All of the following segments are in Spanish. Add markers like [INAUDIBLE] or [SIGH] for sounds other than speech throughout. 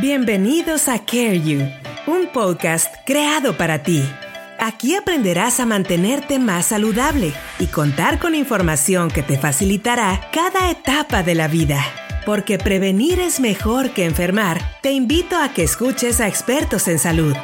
Bienvenidos a Care You, un podcast creado para ti. Aquí aprenderás a mantenerte más saludable y contar con información que te facilitará cada etapa de la vida. Porque prevenir es mejor que enfermar, te invito a que escuches a expertos en salud.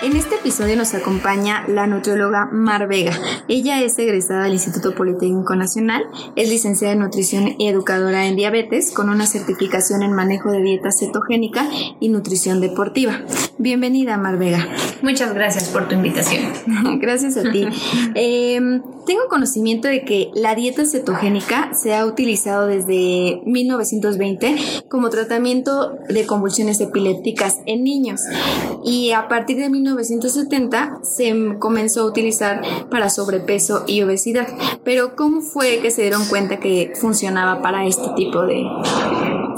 En este episodio nos acompaña la nutrióloga Mar Vega. Ella es egresada del Instituto Politécnico Nacional, es licenciada en nutrición y educadora en diabetes con una certificación en manejo de dieta cetogénica y nutrición deportiva. Bienvenida, Mar Vega. Muchas gracias por tu invitación. [LAUGHS] gracias a ti. [LAUGHS] Em, tengo conocimiento de que la dieta cetogénica se ha utilizado desde 1920 como tratamiento de convulsiones epilépticas en niños y a partir de 1970 se comenzó a utilizar para sobrepeso y obesidad. Pero ¿cómo fue que se dieron cuenta que funcionaba para este tipo de,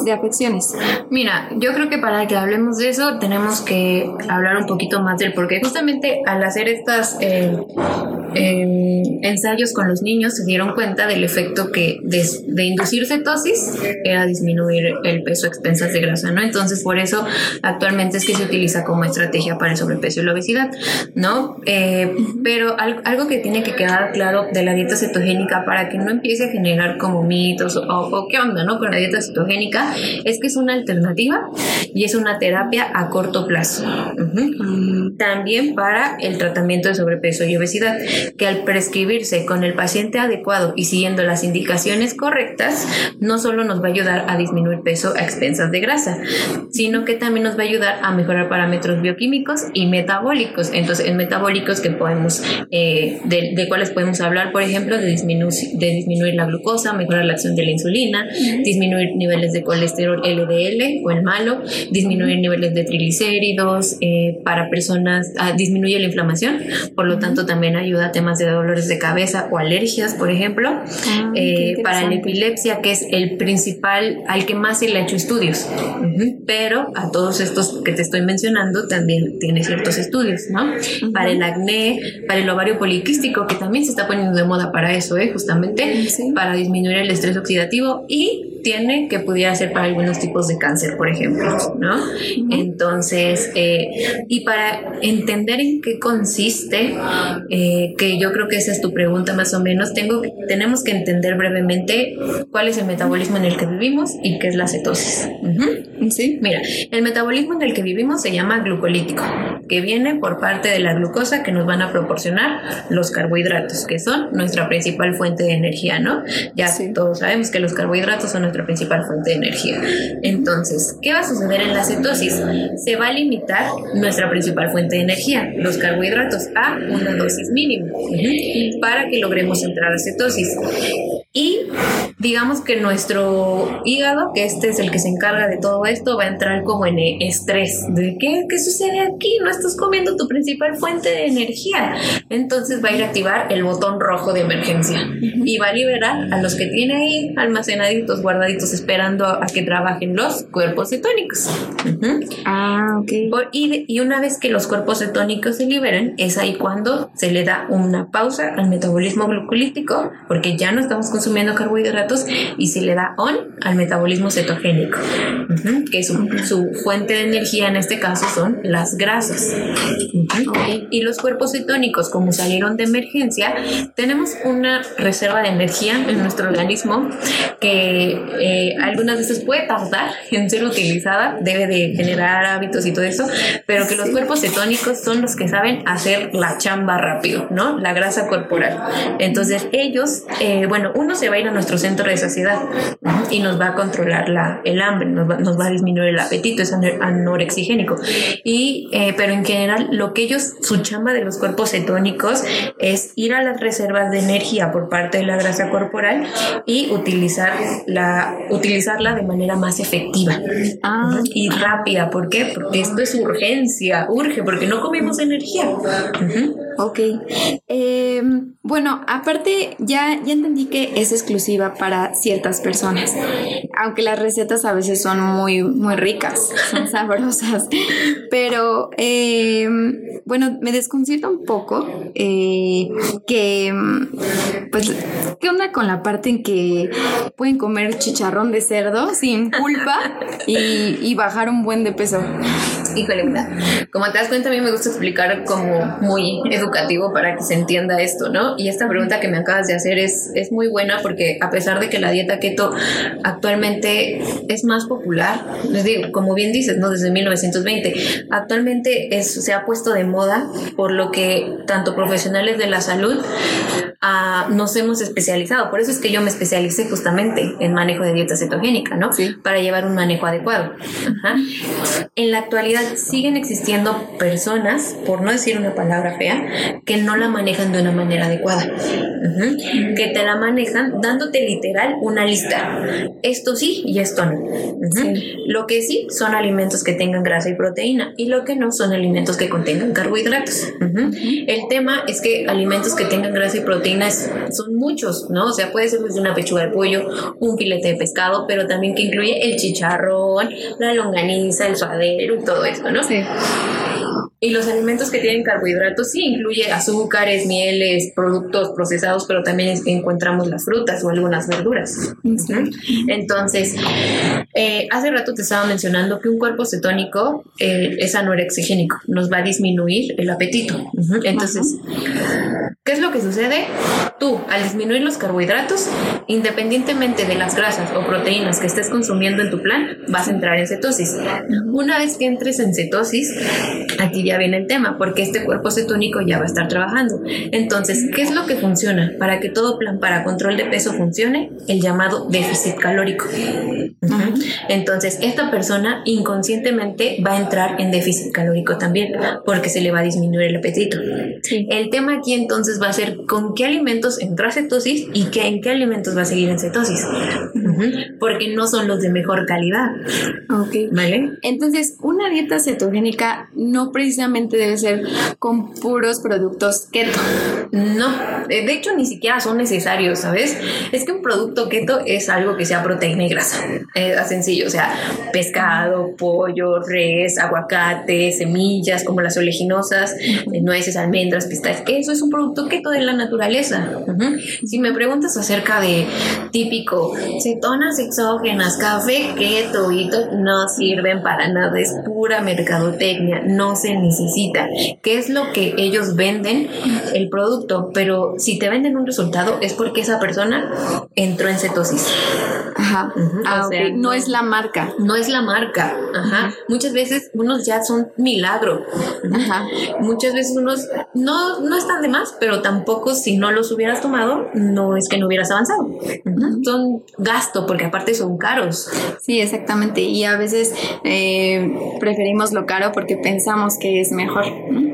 de afecciones? Mira, yo creo que para que hablemos de eso tenemos que hablar un poquito más del porque justamente al hacer estas eh, em, ensayos con los niños se dieron cuenta del efecto que de, de, inducir cetosis era disminuir el peso a expensas de grasa, ¿no? Entonces por eso actualmente es que se utiliza como estrategia para el sobrepeso y la obesidad, ¿no? Eh, pero algo, que tiene que quedar claro de la dieta cetogénica para que no empiece a generar como mitos o, o qué onda, ¿no? Con la dieta cetogénica es que es una alternativa y es una terapia a corto plazo. También para el tratamiento de sobrepeso y obesidad, que al prescribirse con el paciente adecuado y siguiendo las indicaciones correctas, no solo nos va a ayudar a disminuir peso a expensas de grasa, sino que también nos va a ayudar a mejorar parámetros bioquímicos y metabólicos. Entonces, en metabólicos que podemos, eh, de, cuáles podemos hablar, por ejemplo, de, disminuir, de disminuir la glucosa, mejorar la acción de la insulina, disminuir niveles de colesterol LDL o el malo, disminuir niveles de triglicéridos, eh, para personas, ah, disminuye la inflamación, por lo tanto también ayuda temas de dolores de cabeza o alergias, por ejemplo, ah, eh, para la epilepsia, que es el principal, al que más se le ha hecho estudios, pero a todos estos que te estoy mencionando también tiene ciertos estudios, ¿no? Para el acné, para el ovario poliquístico, que también se está poniendo de moda para eso, ¿eh? justamente, para disminuir el estrés oxidativo y tiene que pudiera ser para algunos tipos de cáncer, por ejemplo, ¿no? Entonces, eh, y para entender en qué consiste, eh, que yo creo que esa es tu pregunta más o menos, tengo, tenemos que entender brevemente cuál es el metabolismo en el que vivimos y qué es la cetosis. Sí. Mira, el metabolismo en el que vivimos se llama glucolítico, que viene por parte de la glucosa que nos van a proporcionar los carbohidratos, que son nuestra principal fuente de energía, ¿no? Ya todos sabemos que los carbohidratos son nuestra principal fuente de energía. Entonces, ¿qué va a suceder en la cetosis? Se va a limitar nuestra principal fuente de energía, los carbohidratos, a una dosis mínima para que logremos entrar a cetosis. Y digamos que nuestro hígado, que este es el que se encarga de todo esto, va a entrar como en estrés. ¿De qué? ¿Qué sucede aquí? No estás comiendo tu principal fuente de energía. Entonces va a ir a activar el botón rojo de emergencia y va a liberar a los que tiene ahí almacenaditos, guardaditos, esperando a, que trabajen los cuerpos cetónicos. Ah, ok. y, y una vez que los cuerpos cetónicos se liberan, es ahí cuando se le da una pausa al metabolismo glucolítico, porque ya no estamos consumiendo carbohidratos y se le da on al metabolismo cetogénico, que su, su, fuente de energía en este caso son las grasas. Y los cuerpos cetónicos, como salieron de emergencia, tenemos una reserva de energía en nuestro organismo que eh, algunas veces puede tardar en ser utilizada, debe de generar hábitos y todo eso, pero que los cuerpos cetónicos son los que saben hacer la chamba rápido, ¿no? La grasa corporal. Entonces ellos, eh, bueno, uno se va a ir a nuestro centro de saciedad y nos va a controlar la, el hambre, nos va, a disminuir el apetito, es anorexigénico. Y, eh, pero en general, lo que ellos, su chamba de los cuerpos cetónicos es ir a las reservas de energía por parte de la grasa corporal y utilizar la, utilizarla de manera más efectiva ah. y rápida. ¿Por qué? Porque esto es urgencia, urge, porque no comemos energía. Ok. Eh, bueno, aparte ya, ya entendí que es exclusiva para ciertas personas, aunque las recetas a veces son muy, muy ricas, son [LAUGHS] sabrosas, pero eh, bueno, me desconcierta un poco eh, que, pues, ¿qué onda con la parte en que pueden comer chicharrón de cerdo sin culpa y, y bajar un buen de peso? Híjole, mira, como te das cuenta, a mí me gusta explicar como muy educativo para que se entienda esto, ¿no? Y esta pregunta que me acabas de hacer es, es muy buena porque a pesar de que la dieta keto actualmente es más popular, les digo, como bien dices, ¿no? Desde 1920, actualmente es, se ha puesto de moda por lo que tanto profesionales de la salud ah, nos hemos especializado. Por eso es que yo me especialicé justamente en manejo de dieta cetogénica, ¿no? Sí. Para llevar un manejo adecuado. Ajá. En la actualidad siguen existiendo personas, por no decir una palabra fea, que no la manejan de una manera adecuada. Que te la manejan dándote literal una lista. Esto sí y esto no. Sí. Lo que sí son alimentos que tengan grasa y proteína y lo que no son alimentos que contengan carbohidratos. El tema es que alimentos que tengan grasa y proteína es- son muchos, ¿no? O sea, puede ser desde una pechuga de pollo, un filete de pescado, pero también que incluye el chicharrón, la longaniza, el suadero y todo esto, ¿no? Sí. Y los alimentos que tienen carbohidratos sí incluye azúcares, mieles, productos procesados, pero también es- encontramos las frutas o algunas verduras. Entonces, eh, hace rato te estaba mencionando que un cuerpo cetónico eh, es anorexigénico, nos va a disminuir el apetito. Entonces, ¿qué es lo que sucede? Tú, al disminuir los carbohidratos, independientemente de las grasas o proteínas que estés consumiendo en tu plan, vas a entrar en cetosis. Una vez que entres en cetosis, aquí ya viene el tema, porque este cuerpo cetónico ya va a estar trabajando. Entonces, ¿qué es lo que funciona para que todo plan para control de peso funcione? El llamado déficit calórico. Ujú. Entonces, esta persona inconscientemente va a entrar en déficit calórico también, porque se le va a disminuir el apetito. Sí. El tema aquí entonces va a ser con qué alimentos entra a cetosis y qué, en qué alimentos va a seguir en cetosis. Porque no son los de mejor calidad. Ok. ¿Vale? Entonces, una dieta cetogénica no precisamente debe ser con puros productos keto. No, eh, de hecho ni siquiera son necesarios, ¿sabes? Es que un producto keto es algo que sea proteína y grasa. Es sencillo, o sea, pescado, pollo, res, aguacate, semillas como las oleaginosas, eh, nueces, almendras, pistaches. Eso es un producto keto de la naturaleza. Si me preguntas acerca de típico cetonas exógenas, café keto y no sirven para nada, es pura mercadotecnia, no se necesita. ¿Qué es lo que ellos venden? El producto, pero si te venden un resultado es porque esa persona entró en cetosis. Ajá. Ah, o no, no- es la marca. No es la marca, ajá. Muchas veces unos ya son milagro. Ajá. Muchas veces unos no, no están de más, pero tampoco si no los hubieras tomado, no es que no hubieras avanzado. Son gasto, porque aparte son caros. Sí, exactamente. Y a veces eh, preferimos lo caro porque pensamos que es mejor,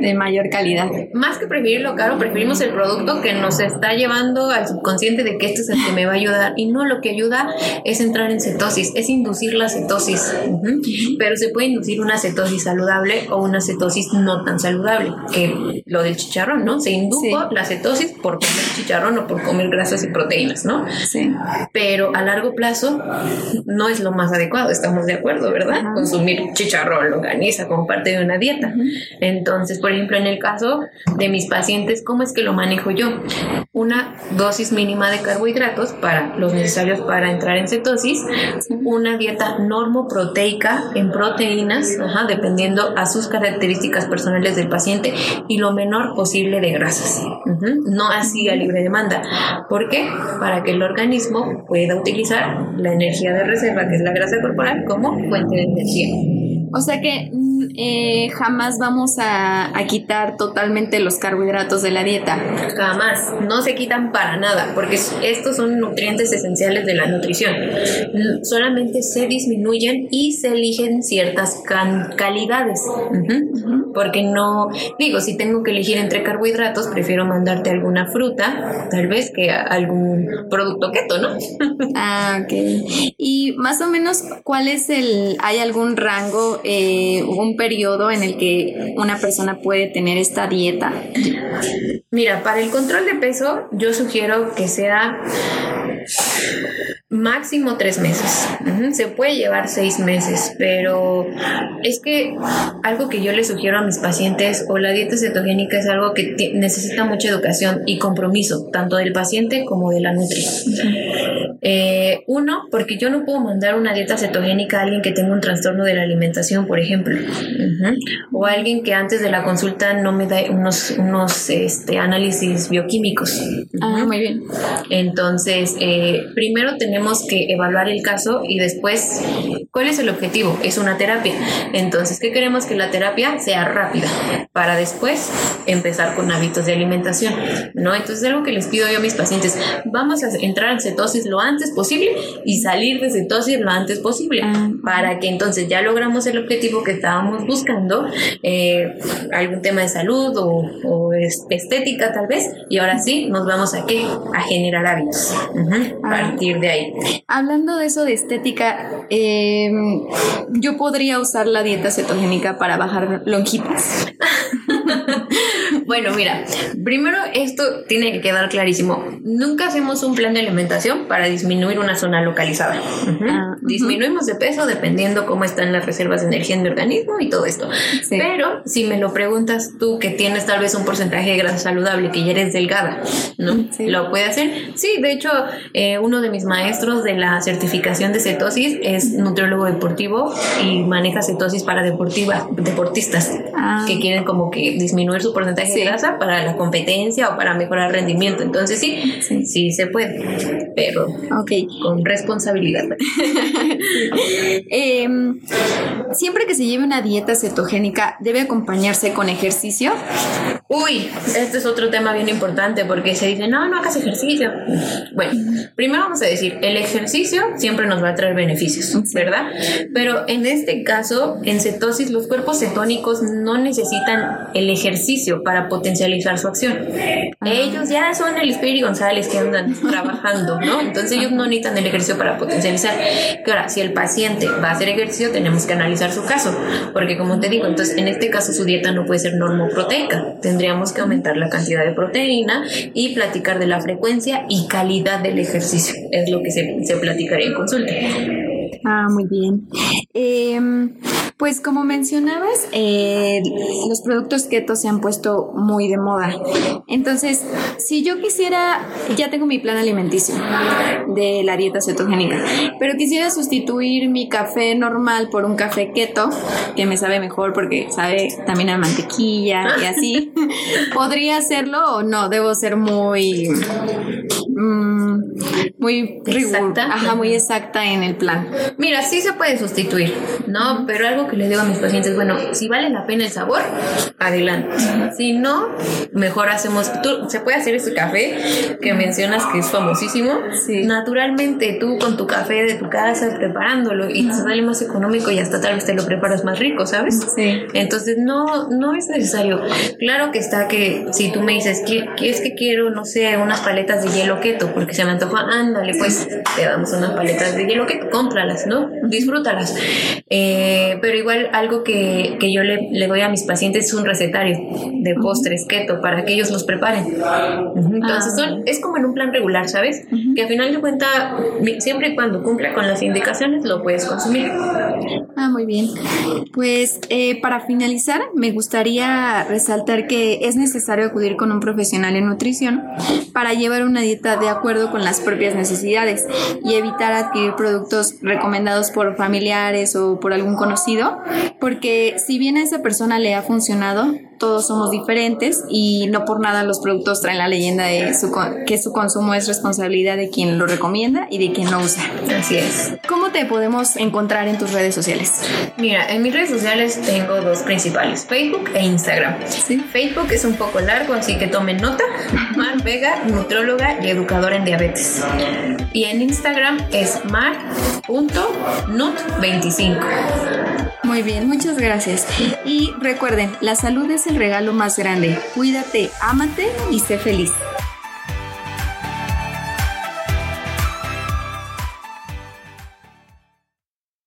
de mayor calidad. Más que preferir lo caro, preferimos el producto que nos está llevando al subconsciente de que este es el que me va a ayudar. Y no, lo que ayuda es entrar en cetosis, es inducir la cetosis. Ujú. Pero se puede inducir una cetosis saludable o una cetosis no tan saludable, que lo del chicharrón, ¿no? Se indujo Sí. la cetosis por comer chicharrón o por comer grasas y proteínas, ¿no? Sí. pero a largo plazo no es lo más adecuado, estamos de acuerdo, ¿verdad? Ajá. Consumir chicharrón, longaniza como parte de una dieta. Entonces, por ejemplo, en el caso de mis pacientes, ¿cómo es que lo manejo yo? Una dosis mínima de carbohidratos para los necesarios para entrar en cetosis, una dieta normoproteica en proteínas, dependiendo a sus características personales del paciente y lo menor posible de grasas. No así a libre demanda. ¿Por qué? Para que el organismo pueda utilizar la energía de reserva, que es la grasa corporal, como fuente de energía. O sea que mm, eh, jamás vamos a, a quitar totalmente los carbohidratos de la dieta. Jamás, no se quitan para nada, porque estos son nutrientes esenciales de la nutrición. Solamente se disminuyen y se eligen ciertas calidades. Porque no, digo, si tengo que elegir entre carbohidratos, prefiero mandarte alguna fruta, tal vez que algún producto keto, ¿no? Ah, ok. Y más o menos, ¿cuál es el, hay algún rango, eh, un periodo en el que una persona puede tener esta dieta? Mira, para el control de peso, yo sugiero que sea máximo tres meses. Se puede llevar seis meses, pero es que algo que yo le sugiero a mis pacientes o la dieta cetogénica es algo que necesita mucha educación y compromiso, tanto del paciente como de la nutrición. Eh, uno, porque yo no puedo mandar una dieta cetogénica a alguien que tenga un trastorno de la alimentación, por ejemplo, o alguien que antes de la consulta no me da unos, unos este, análisis bioquímicos. Ah, muy bien. Entonces, eh, primero tenemos que evaluar el caso y después, ¿cuál es el objetivo? Es una terapia. Entonces, ¿qué queremos que la terapia sea rápida para después empezar con hábitos de alimentación? ¿No? Entonces, algo que les pido yo a mis pacientes, vamos a entrar en cetosis lo antes posible y salir de cetosis lo antes posible ah. para que entonces ya logramos el objetivo que estábamos buscando, eh, algún tema de salud o, estética tal vez, y ahora sí nos vamos a qué? A generar hábitos. a partir de ahí. Hablando de eso de estética, em, yo podría usar la dieta cetogénica para bajar lonjitas. [LAUGHS] Bueno, mira, primero esto tiene que quedar clarísimo. Nunca hacemos un plan de alimentación para disminuir una zona localizada. Ah, Disminuimos de peso dependiendo cómo están las reservas de energía en mi organismo y todo esto. Pero si me lo preguntas tú que tienes tal vez un porcentaje de grasa saludable, que ya eres delgada, ¿no? ¿Lo puede hacer? Sí, de hecho, eh, uno de mis maestros de la certificación de cetosis es nutriólogo deportivo y maneja cetosis para deportiva, deportistas ah. que quieren como que disminuir su porcentaje para la competencia o para mejorar rendimiento. Entonces sí, sí, se puede, pero okay. con responsabilidad. [LAUGHS] Em, siempre que se lleve una dieta cetogénica, ¿debe acompañarse con ejercicio? Uy, este es otro tema bien importante porque se dice, no, no hagas ejercicio. Bueno, primero vamos a decir, el ejercicio siempre nos va a traer beneficios, ¿verdad? Pero en este caso, en cetosis, los cuerpos cetónicos no necesitan el ejercicio para potencializar su acción. Ellos ya son el Espíritu González que andan [LAUGHS] trabajando, ¿no? Entonces ellos no necesitan el ejercicio para potencializar. Que ahora, si el paciente va a hacer ejercicio, tenemos que analizar su caso, porque como te digo, entonces en este caso su dieta no puede ser normoproteica. Tendríamos que aumentar la cantidad de proteína y platicar de la frecuencia y calidad del ejercicio. Es lo que se, se platicaría en consulta. Ah, muy bien. Em, pues como mencionabas, eh, los productos keto se han puesto muy de moda. Entonces, si yo quisiera, ya tengo mi plan alimenticio de la dieta cetogénica, pero quisiera sustituir mi café normal por un café keto, que me sabe mejor porque sabe también a mantequilla y así, [LAUGHS] ¿podría hacerlo o no? Debo ser muy... Mm, muy exacta. Ajá, muy exacta en el plan. Mira, sí se puede sustituir, ¿no? Pero algo que les digo a mis pacientes, bueno, si vale la pena el sabor, adelante. Si no, mejor hacemos, tú, se puede hacer ese café que mencionas que es famosísimo. Sí. Naturalmente, tú con tu café de tu casa preparándolo y te sale más económico y hasta tal vez te lo preparas más rico, ¿sabes? Sí. Entonces, no, no es necesario. Claro que está que si tú me dices, que es que quiero, no sé, unas paletas de hielo keto porque se me antoja, ándale, pues te damos unas paletas de hielo keto, cómpralas, ¿no? Disfrútalas. Eh, pero igual algo que, que yo le, le, doy a mis pacientes es un recetario de postres keto para que ellos los preparen. Entonces ah. es como en un plan regular, ¿sabes? Que al final de cuentas, siempre y cuando cumpla con las indicaciones, lo puedes consumir. Ah, muy bien. Pues eh, para finalizar, me gustaría resaltar que es necesario acudir con un profesional en nutrición para llevar una dieta de acuerdo con las propias necesidades y evitar adquirir productos recomendados por familiares o por algún conocido, porque si bien a esa persona le ha funcionado, todos somos diferentes y no por nada los productos traen la leyenda de que su consumo es responsabilidad de quien lo recomienda y de quien lo usa. Así es. ¿Cómo te podemos encontrar en tus redes sociales? Mira, en mis redes sociales tengo dos principales, Facebook e Instagram. ¿Sí? Facebook es un poco largo, así que tomen nota. [LAUGHS] Mar Vega, nutróloga y educadora en diabetes. Y en Instagram es mar.nut25. Muy bien, muchas gracias. Y recuerden, la salud es el regalo más grande. Cuídate, ámate y sé feliz.